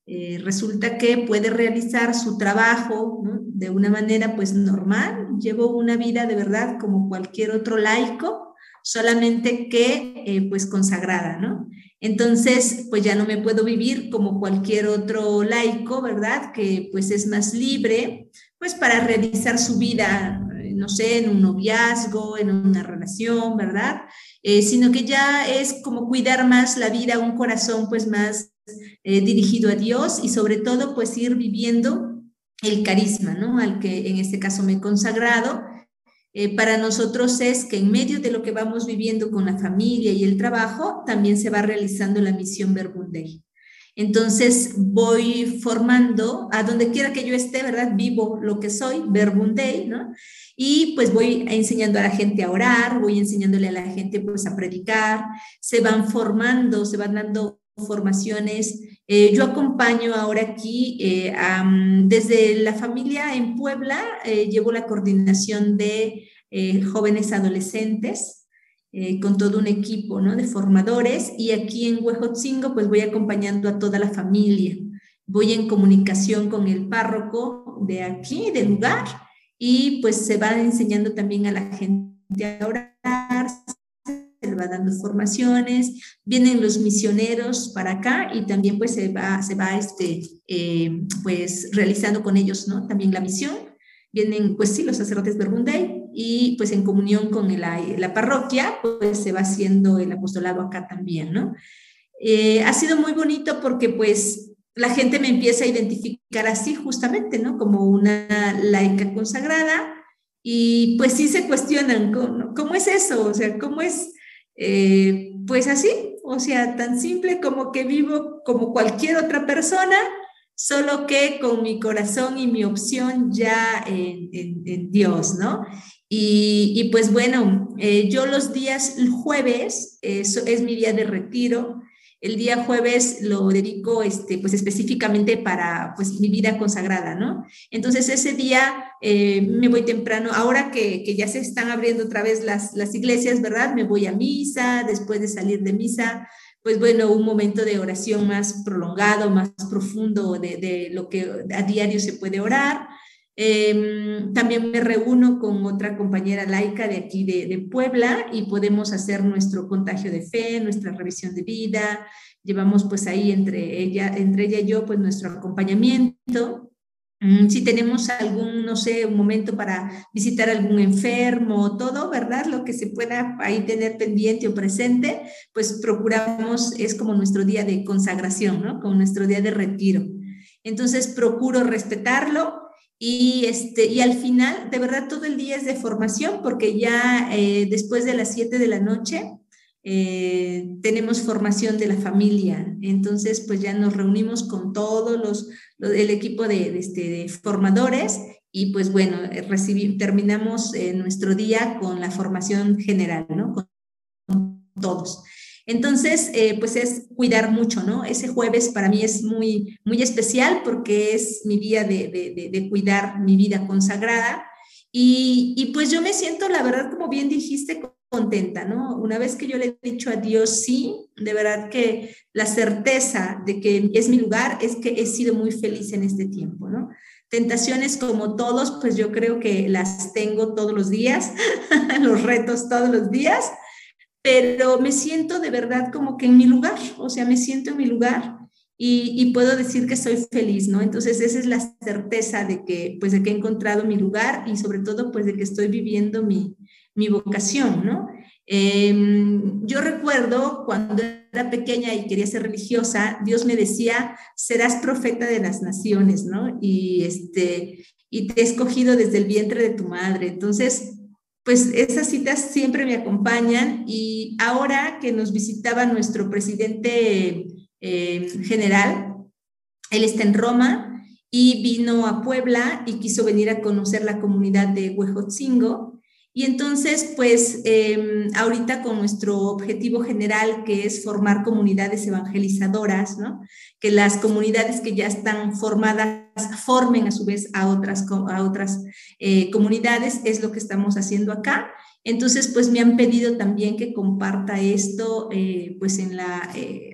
eh, resulta que puede realizar su trabajo de una manera pues normal, llevo una vida de verdad como cualquier otro laico, solamente que pues consagrada, ¿no? Entonces, pues ya no me puedo vivir como cualquier otro laico, ¿verdad? Que pues es más libre, pues para realizar su vida, no sé, en un noviazgo, en una relación, ¿verdad? Eh, sino que ya es como cuidar más la vida, un corazón pues más eh, dirigido a Dios y sobre todo pues ir viviendo el carisma, ¿no? Al que en este caso me he consagrado. Eh, para nosotros es que en medio de lo que vamos viviendo con la familia y el trabajo, también se va realizando la misión Verbundei. Entonces voy formando, a donde quiera que yo esté, ¿verdad? Vivo lo que soy, Verbundei, ¿no? Y pues voy enseñando a la gente a orar, voy enseñándole a la gente pues a predicar, se van formando, se van dando formaciones Eh, yo acompaño ahora aquí eh, desde la familia en Puebla, eh, llevo la coordinación de jóvenes adolescentes con todo un equipo ¿no? de formadores y aquí en Huejotzingo pues voy acompañando a toda la familia. Voy en comunicación con el párroco de aquí, del lugar, y pues se va enseñando también a la gente a orar, se va dando formaciones, vienen los misioneros para acá y también pues se va, se va este, eh, pues realizando con ellos, ¿no? También la misión. Vienen pues sí los sacerdotes de Rundey y pues en comunión con la, la parroquia pues se va haciendo el apostolado acá también, ¿no? Eh, ha sido muy bonito porque pues la gente me empieza a identificar así justamente, ¿no? Como una laica consagrada y pues sí se cuestionan, ¿cómo, cómo es eso? O sea, ¿cómo es eh, pues así, o sea, tan simple como que vivo como cualquier otra persona, solo que con mi corazón y mi opción ya en, Dios, ¿no? Y, pues bueno, eh, yo los días jueves, eso es mi día de retiro, el día jueves lo dedico este, pues específicamente para pues mi vida consagrada, ¿no? Entonces ese día eh, me voy temprano, ahora que, que, ya se están abriendo otra vez las, las iglesias, ¿verdad? Me voy a misa, después de salir de misa, pues bueno, un momento de oración más prolongado, más profundo de, de lo que a diario se puede orar. Em, también me reúno con otra compañera laica de aquí de, Puebla y podemos hacer nuestro contagio de fe, nuestra revisión de vida. Llevamos pues ahí entre ella, entre ella y yo pues nuestro acompañamiento. Mm, si tenemos algún, no sé, un momento para visitar algún enfermo, todo, ¿verdad? Lo que se pueda ahí tener pendiente o presente, pues procuramos, es como nuestro día de consagración, ¿no? Como nuestro día de retiro. Entonces procuro respetarlo y, este, y al final, de verdad, todo el día es de formación porque ya eh, después de las 7 de la noche eh, tenemos formación de la familia. Entonces, pues ya nos reunimos con todos los, el equipo de, este, formadores y pues bueno, eh, recibir, terminamos nuestro día con la formación general, ¿no? con todos. Entonces, eh, pues es cuidar mucho, ¿no? Ese jueves para mí es muy, muy especial porque es mi día de, cuidar mi vida consagrada. Y, pues yo me siento, la verdad, como bien dijiste, contenta, ¿no? Una vez que yo le he dicho a Dios sí, de verdad que la certeza de que es mi lugar es que he sido muy feliz en este tiempo, ¿no? Tentaciones como todos, pues yo creo que las tengo todos los días, *laughs* los retos todos los días, pero me siento de verdad como que en mi lugar, o sea, me siento en mi lugar y, puedo decir que soy feliz, ¿no? Entonces esa es la certeza de que, pues, de que he encontrado mi lugar y sobre todo, pues, de que estoy viviendo mi, mi vocación, ¿no? Em, yo recuerdo cuando era pequeña y quería ser religiosa, Dios me decía, serás profeta de las naciones, ¿no? Y, este, y te he escogido desde el vientre de tu madre. Entonces, pues esas citas siempre me acompañan y ahora que nos visitaba nuestro presidente eh, general, él está en Roma y vino a Puebla y quiso venir a conocer la comunidad de Huejotzingo y entonces, pues em, ahorita con nuestro objetivo general, que es formar comunidades evangelizadoras, ¿no? Que las comunidades que ya están formadas formen a su vez a otras, a otras eh, comunidades, es lo que estamos haciendo acá. Entonces, pues me han pedido también que comparta esto, eh, pues en la, eh,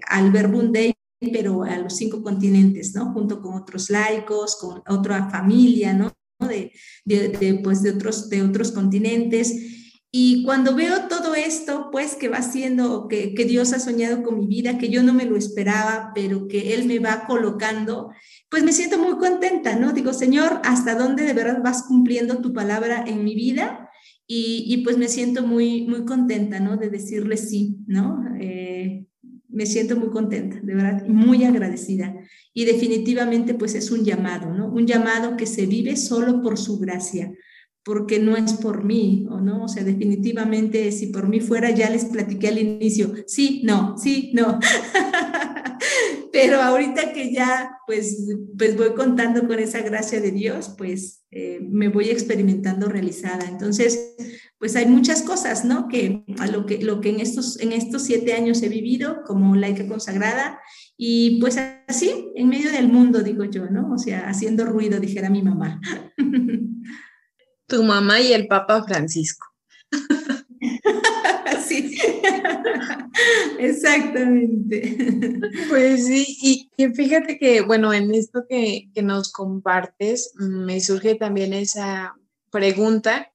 Day, pero a los cinco continentes, ¿no? Junto con otros laicos, con otra familia, ¿no? de, pues de, otros, de otros continentes. Y cuando veo todo esto, pues que va siendo, que, que Dios ha soñado con mi vida, que yo no me lo esperaba, pero que Él me va colocando, pues me siento muy contenta, ¿no? Digo, Señor, ¿hasta dónde de verdad vas cumpliendo tu palabra en mi vida? Y, pues me siento muy, muy contenta, ¿no? De decirle sí, ¿no? Eh, me siento muy contenta, de verdad, muy agradecida. Y definitivamente pues es un llamado, ¿no? Un llamado que se vive solo por su gracia, porque no es por mí, ¿o no? O sea, definitivamente si por mí fuera, ya les platiqué al inicio, sí, no, sí, no. *laughs* Pero ahorita que ya pues, pues voy contando con esa gracia de Dios, pues eh, me voy experimentando realizada. Entonces, pues hay muchas cosas, ¿no? Que a lo que, lo que en, estos, en estos siete años he vivido como laica consagrada y pues así, en medio del mundo, digo yo, ¿no? O sea, haciendo ruido, dijera mi mamá. *laughs* Tu mamá y el Papa Francisco. *laughs* exactamente. Pues sí, y, fíjate que, bueno, en esto que, que nos compartes, me surge también esa pregunta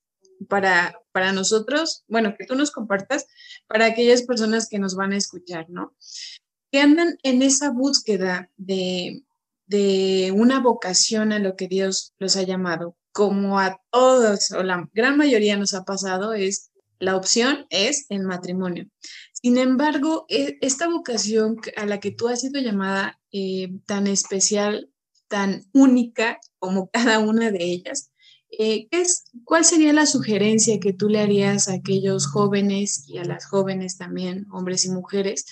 para, para nosotros, bueno, que tú nos compartas para aquellas personas que nos van a escuchar, ¿no? Que andan en esa búsqueda de, de una vocación a lo que Dios los ha llamado, como a todos o la gran mayoría nos ha pasado, es la opción es el matrimonio. Sin embargo, e, esta vocación a la que tú has sido llamada eh, tan especial, tan única como *laughs* cada una de ellas, eh, es, ¿cuál sería la sugerencia que tú le harías a aquellos jóvenes y a las jóvenes también, hombres y mujeres,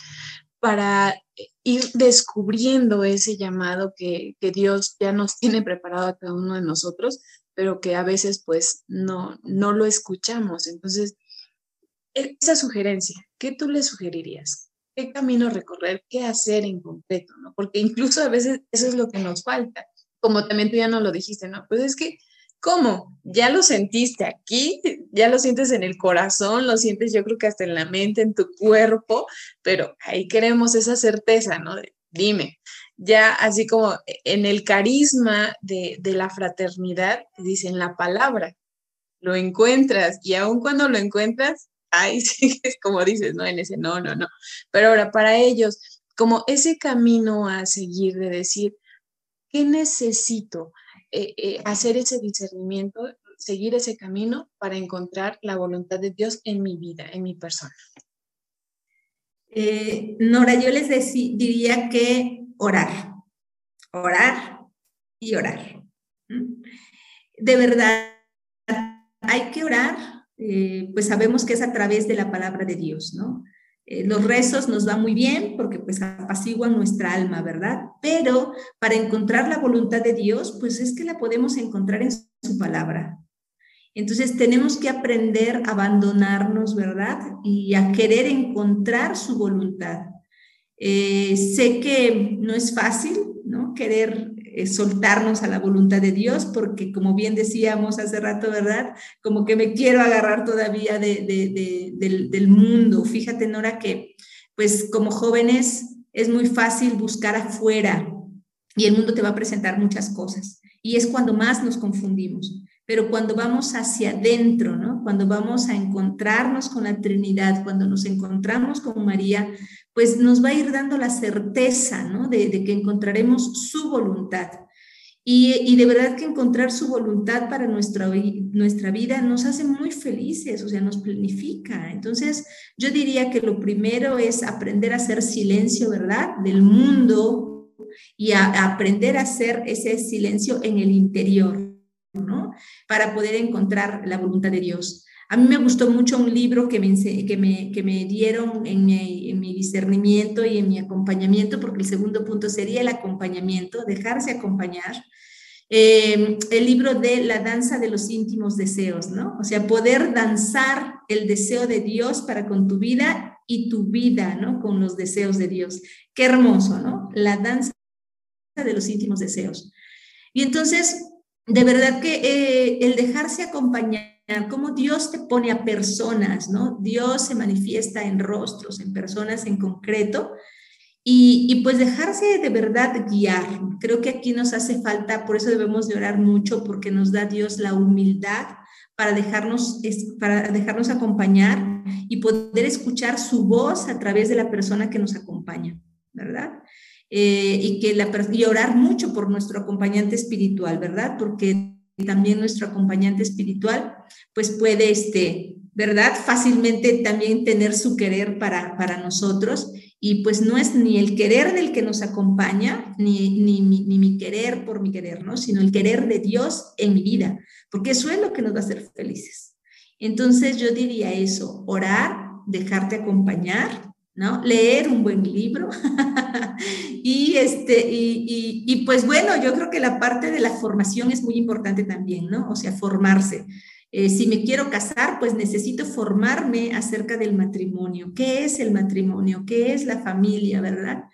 para ir descubriendo ese llamado que, que Dios ya nos tiene preparado a cada uno de nosotros, pero que a veces pues no, no lo escuchamos? Entonces, esa sugerencia, ¿qué tú le sugerirías? ¿Qué camino recorrer? ¿Qué hacer en concreto? ¿no? Porque incluso a veces eso es lo que nos falta. Como también tú ya no lo dijiste, ¿no? Pues es que ¿Cómo? Ya lo sentiste aquí, ya lo sientes en el corazón, lo sientes yo creo que hasta en la mente, en tu cuerpo, pero ahí queremos esa certeza, ¿no? dime, ya así como en el carisma de, la fraternidad, dicen la palabra, lo encuentras y aun cuando lo encuentras, sigues *laughs* como dices, ¿no? En ese no, no, no. Pero ahora, para ellos, como ese camino a seguir de decir, ¿qué necesito? Eh, eh, hacer ese discernimiento, seguir ese camino para encontrar la voluntad de Dios en mi vida, en mi persona. Eh, Nora, yo les diría que orar, orar y orar. De verdad, hay que orar, pues sabemos que es a través de la palabra de Dios, ¿no? Eh, los rezos nos va muy bien porque pues apaciguan nuestra alma, ¿verdad? Pero para encontrar la voluntad de Dios, pues es que la podemos encontrar en su palabra. Entonces tenemos que aprender a abandonarnos, ¿verdad? Y a querer encontrar su voluntad. Eh, sé que no es fácil, ¿no? Querer eh, soltarnos a la voluntad de Dios, porque como bien decíamos hace rato, ¿verdad? Como que me quiero agarrar todavía de, del, del, mundo. Fíjate, Nora, que pues como jóvenes es muy fácil buscar afuera y el mundo te va a presentar muchas cosas. Y es cuando más nos confundimos. Pero cuando vamos hacia adentro, ¿no? Cuando vamos a encontrarnos con la Trinidad, cuando nos encontramos con María, pues nos va a ir dando la certeza, ¿no? De, que encontraremos su voluntad. Y, de verdad que encontrar su voluntad para nuestra, nuestra vida nos hace muy felices, o sea, nos planifica. Entonces, yo diría que lo primero es aprender a hacer silencio, ¿verdad? Del mundo y a, aprender a hacer ese silencio en el interior, ¿no? Para poder encontrar la voluntad de Dios. A mí me gustó mucho un libro que me, que me, que me dieron en mi, en mi, discernimiento y en mi acompañamiento, porque el segundo punto sería el acompañamiento, dejarse acompañar. Em, el libro de la danza de los íntimos deseos, ¿no? O sea, poder danzar el deseo de Dios para con tu vida y tu vida, ¿no? Con los deseos de Dios. Qué hermoso, ¿no? La danza de los íntimos deseos. Y entonces, de verdad que eh, el dejarse acompañar cómo Dios te pone a personas, ¿no? Dios se manifiesta en rostros, en personas en concreto, y, pues dejarse de verdad guiar. Creo que aquí nos hace falta, por eso debemos de orar mucho, porque nos da Dios la humildad para dejarnos, para dejarnos acompañar y poder escuchar su voz a través de la persona que nos acompaña, ¿verdad? Eh, y, que la, y orar mucho por nuestro acompañante espiritual, ¿verdad? Porque también nuestro acompañante espiritual, pues puede, este, ¿verdad? Fácilmente también tener su querer para, para nosotros. Y pues no es ni el querer del que nos acompaña, ni, ni, ni, mi querer por mi querer, ¿no? Sino el querer de Dios en mi vida, porque eso es lo que nos va a hacer felices. Entonces yo diría eso, orar, dejarte acompañar, ¿no? Leer un buen libro. *laughs* y, este, y, y, pues bueno, yo creo que la parte de la formación es muy importante también, ¿no? O sea, formarse. eh, si me quiero casar, pues necesito formarme acerca del matrimonio. ¿Qué es el matrimonio? ¿Qué es la familia, verdad?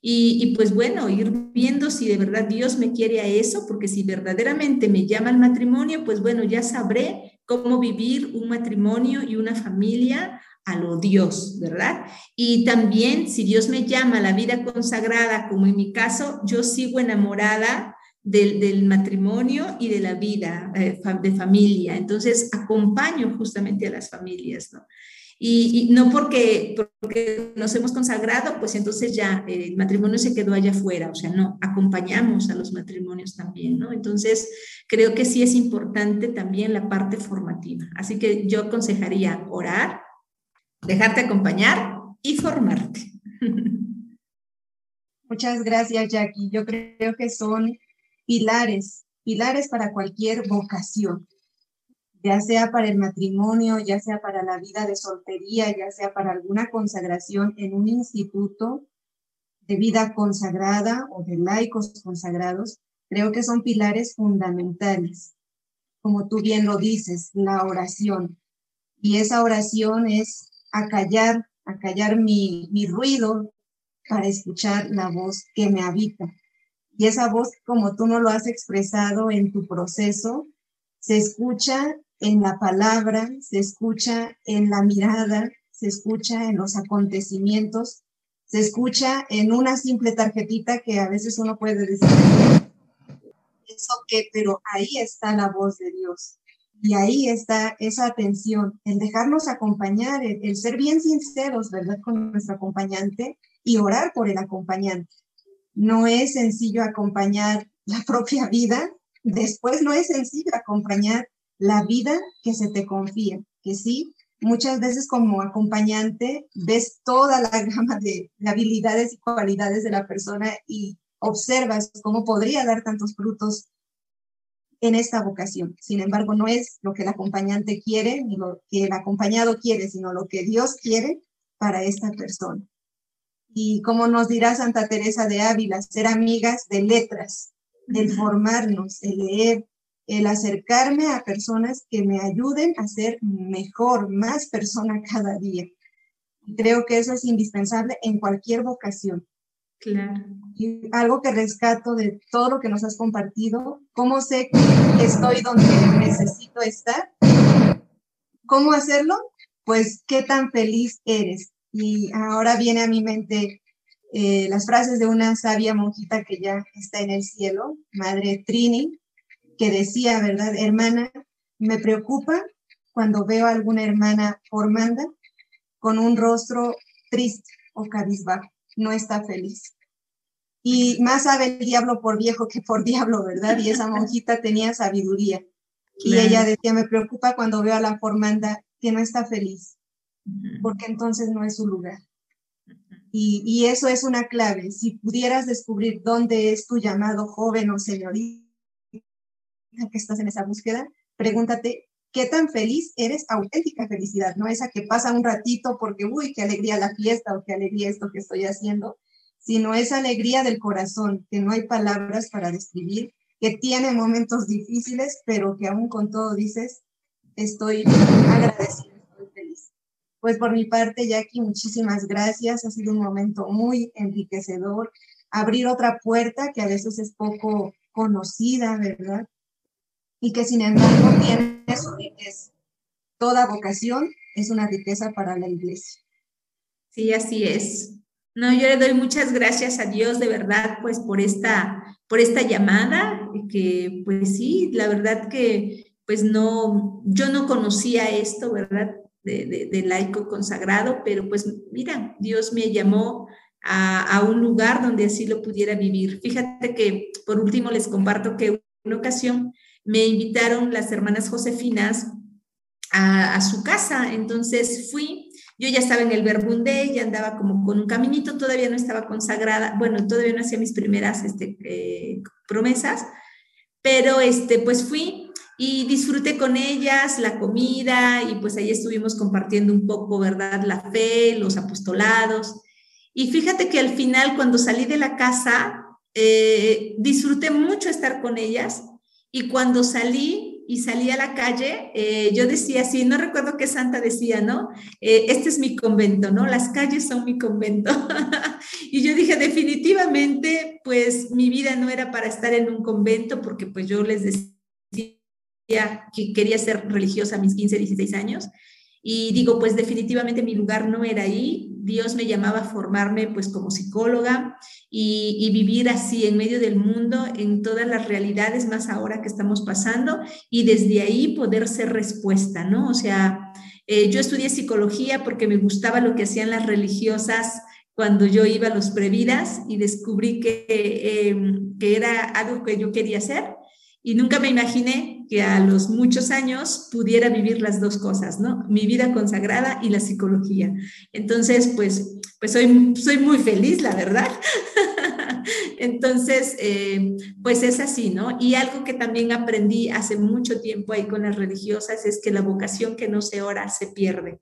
Y, y, pues bueno, ir viendo si de verdad Dios me quiere a eso, porque si verdaderamente me llama al matrimonio, pues bueno, ya sabré cómo vivir un matrimonio y una familia a lo Dios, ¿verdad? Y también si Dios me llama a la vida consagrada, como en mi caso, yo sigo enamorada del, matrimonio y de la vida eh, de familia. Entonces, acompaño justamente a las familias, ¿no? Y, no porque, porque nos hemos consagrado, pues entonces ya eh, el matrimonio se quedó allá afuera, o sea, no, acompañamos a los matrimonios también, ¿no? Entonces, creo que sí es importante también la parte formativa. Así que yo aconsejaría orar, dejarte acompañar y formarte. Muchas gracias, Jackie. Yo creo que son pilares, pilares para cualquier vocación, ya sea para el matrimonio, ya sea para la vida de soltería, ya sea para alguna consagración en un instituto de vida consagrada o de laicos consagrados, creo que son pilares fundamentales. Como tú bien lo dices, la oración. Y esa oración es acallar, acallar mi, mi ruido para escuchar la voz que me habita. Y esa voz, como tú no lo has expresado en tu proceso, se escucha en la palabra, se escucha en la mirada, se escucha en los acontecimientos, se escucha en una simple tarjetita que a veces uno puede decir, eso que, pero ahí está la voz de Dios. Y ahí está esa atención, el dejarnos acompañar, el, ser bien sinceros, ¿verdad? Con nuestro acompañante y orar por el acompañante. No es sencillo acompañar la *laughs* propia vida, después no es sencillo acompañar la vida que se te confía, que sí, muchas veces como acompañante ves toda la *laughs* gama de, de habilidades y cualidades de la persona y observas cómo podría dar tantos frutos en esta vocación. Sin embargo, no es lo que el acompañante quiere, ni lo que el acompañado quiere, sino lo que Dios quiere para esta persona. Y como nos dirá Santa Teresa de Ávila, ser amigas de letras, el formarnos, el leer, el acercarme a personas que me ayuden a ser mejor, más persona cada día. creo que eso es indispensable en cualquier vocación. Claro. Y algo que rescato de todo lo que nos has compartido, cómo sé que estoy donde necesito estar, cómo hacerlo, pues qué tan feliz eres. Y ahora viene a mi mente eh, las frases de una sabia monjita que ya está en el cielo, Madre Trini, que decía, ¿verdad? Hermana, me preocupa cuando veo a alguna hermana formanda con un rostro triste o cabizbajo, no está feliz. Y más sabe el diablo por viejo que por diablo, ¿verdad? Y esa *laughs* monjita tenía sabiduría. Y ella decía, me preocupa cuando veo a la formanda que no está feliz, porque entonces no es su lugar. Y, y, eso es una clave. Si pudieras descubrir dónde es tu llamado joven o señorita que estás en esa búsqueda, pregúntate qué tan feliz eres, auténtica felicidad, no esa que pasa un ratito porque, uy, qué alegría la fiesta o qué alegría esto que estoy haciendo, sino esa alegría del corazón, que no hay palabras para describir, que tiene momentos difíciles, pero que aún con todo dices, estoy agradecido, estoy feliz. Pues por mi parte, Jackie, muchísimas gracias. Ha sido un momento muy enriquecedor. Abrir otra puerta que a veces es poco conocida, ¿verdad? Y que sin embargo tiene su riqueza. Toda vocación es una riqueza para la iglesia. Sí, así es. No, yo le doy muchas gracias a Dios de verdad, pues por esta, por esta llamada, que pues sí, la verdad que pues no, yo no conocía esto, ¿verdad? De, de, laico consagrado, pero pues mira, Dios me llamó a, a, un lugar donde así lo pudiera vivir. Fíjate que por último les comparto que una ocasión me invitaron las hermanas Josefinas a, su casa, entonces fui yo ya estaba en el Verbunde, ya andaba como con un caminito, todavía no estaba consagrada, bueno, todavía no hacía mis primeras este, eh, promesas, pero este, pues fui y disfruté con ellas la comida y pues ahí estuvimos compartiendo un poco, ¿verdad? La fe, los apostolados. Y fíjate que al final, cuando salí de la casa, eh, disfruté mucho estar con ellas y cuando salí, y salí a la calle, eh, yo decía así, no recuerdo qué santa decía, ¿no? Eh, este es mi convento, ¿no? Las calles son mi convento. *laughs* y yo dije, definitivamente, pues mi vida no era para estar en un convento, porque pues yo les decía que quería ser religiosa a mis 15, 16 años. Y digo, pues definitivamente mi lugar no era ahí. Dios me llamaba a formarme pues como psicóloga y, vivir así en medio del mundo, en todas las realidades, más ahora que estamos pasando, y desde ahí poder ser respuesta, ¿no? O sea, eh, yo estudié psicología porque me gustaba lo que hacían las religiosas cuando yo iba a los previdas y descubrí que, em, que era algo que yo quería hacer y nunca me imaginé que a los muchos años pudiera vivir las dos cosas, ¿no? Mi vida consagrada y la psicología. Entonces, pues, pues soy, soy muy feliz, la verdad. *laughs* Entonces, eh, pues es así, ¿no? Y algo que también aprendí hace mucho tiempo ahí con las religiosas es que la vocación que no se ora se pierde.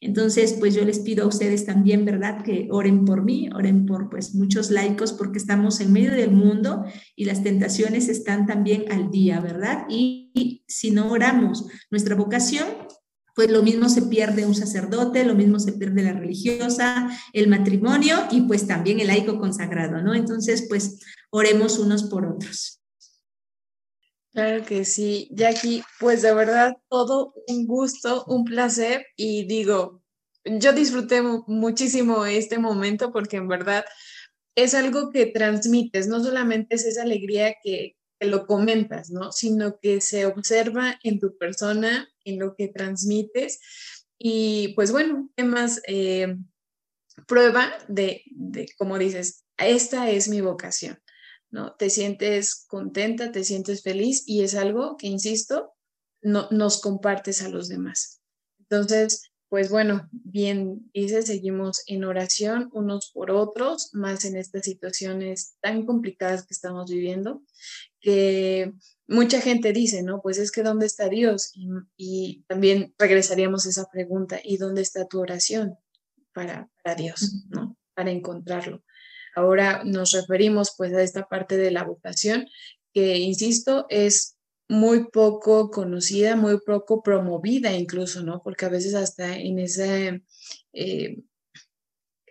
Entonces, pues yo les pido a ustedes también, ¿verdad? Que oren por mí, oren por pues muchos laicos porque estamos en medio del mundo y las tentaciones están también al día, ¿verdad? Y, si no oramos nuestra vocación, pues lo mismo se pierde un sacerdote, lo mismo se pierde la religiosa, el matrimonio y pues también el laico consagrado, ¿no? Entonces, pues oremos unos por otros. Claro que sí, Jackie, pues de verdad todo un gusto, un placer y digo, yo disfruté muchísimo este momento porque en verdad es algo que transmites, no solamente es esa alegría que, lo comentas, ¿no? Sino que se observa en tu persona, en lo que transmites y pues bueno, ¿qué más? Eh, prueba de, de, como dices, esta es mi vocación. ¿No? Te sientes contenta, te sientes feliz y es algo que, insisto, no, nos compartes a los demás. Entonces, pues bueno, bien dice, seguimos en oración unos por otros, más en estas situaciones tan complicadas que estamos viviendo, que mucha gente dice, ¿no? Pues es que ¿dónde está Dios? Y, y también regresaríamos a esa pregunta, ¿y dónde está tu oración para, para Dios, ¿no? Para encontrarlo. Ahora nos referimos pues a esta parte de la vocación que, insisto, es muy poco conocida, muy poco promovida incluso, ¿no? Porque a veces hasta en ese... Eh,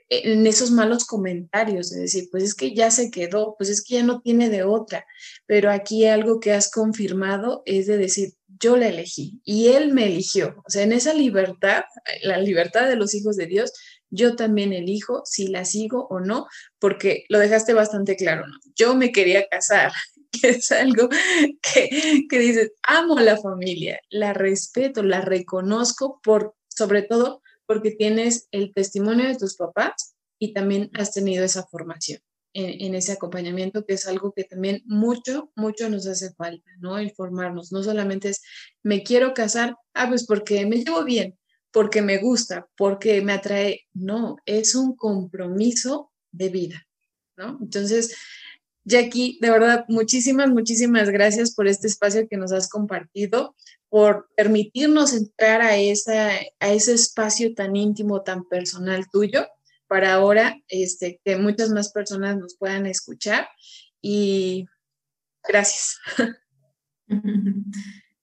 en esos malos comentarios, es decir, pues es que ya se quedó, pues es que ya no tiene de otra, pero aquí algo que has confirmado es de decir, yo la elegí y él me eligió, o sea, en esa libertad, la libertad de los hijos de Dios, yo también elijo si la sigo o no, porque lo dejaste bastante claro, ¿no? Yo me quería casar, *laughs* que es algo que, que dices, amo la familia, la respeto, la reconozco, por, sobre todo porque tienes el testimonio de tus papás y también has tenido esa formación. En, en, ese acompañamiento, que es algo que también mucho, mucho nos hace falta, ¿no? El formarnos. No solamente es, me quiero casar, ah, pues porque me llevo bien, porque me gusta, porque me atrae. No, es un compromiso de vida, ¿no? Entonces, Jackie, de verdad, muchísimas, muchísimas gracias por este espacio que nos has compartido, por permitirnos entrar a, a ese espacio tan íntimo, tan personal tuyo, para ahora este, que muchas más personas nos puedan escuchar. Y gracias. *laughs*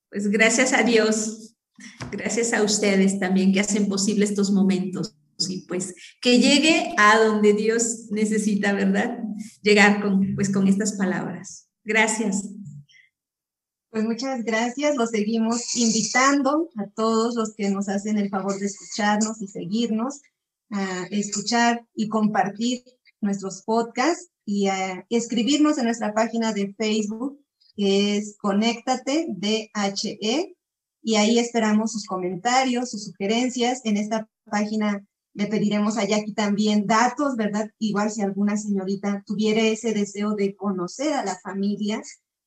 Pues gracias a Dios Gracias a ustedes también que hacen posible estos momentos y pues que llegue a donde Dios necesita, ¿verdad? Llegar con, pues, con estas palabras. Gracias. Pues muchas gracias. Los seguimos invitando a todos los que nos hacen el favor de escucharnos y seguirnos, a escuchar y compartir nuestros podcasts y a escribirnos en nuestra página de Facebook, que es Conéctate DHE y ahí esperamos sus comentarios, sus sugerencias. En esta página le pediremos a Jackie también datos, ¿verdad? Igual si alguna señorita tuviera ese deseo de conocer a la familia,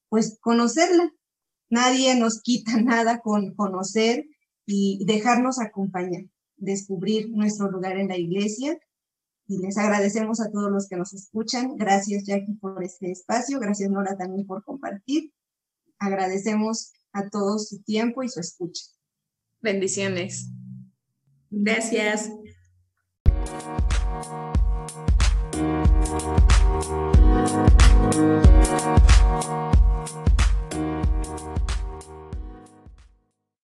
pues conocerla. Nadie nos quita *laughs* nada con conocer y dejarnos acompañar, descubrir nuestro lugar en la iglesia. Y les agradecemos a todos los que nos escuchan. Gracias, Jackie, por este espacio. Gracias, Nora, también por compartir. Agradecemos a todos su tiempo y su escucha. Bendiciones. Gracias.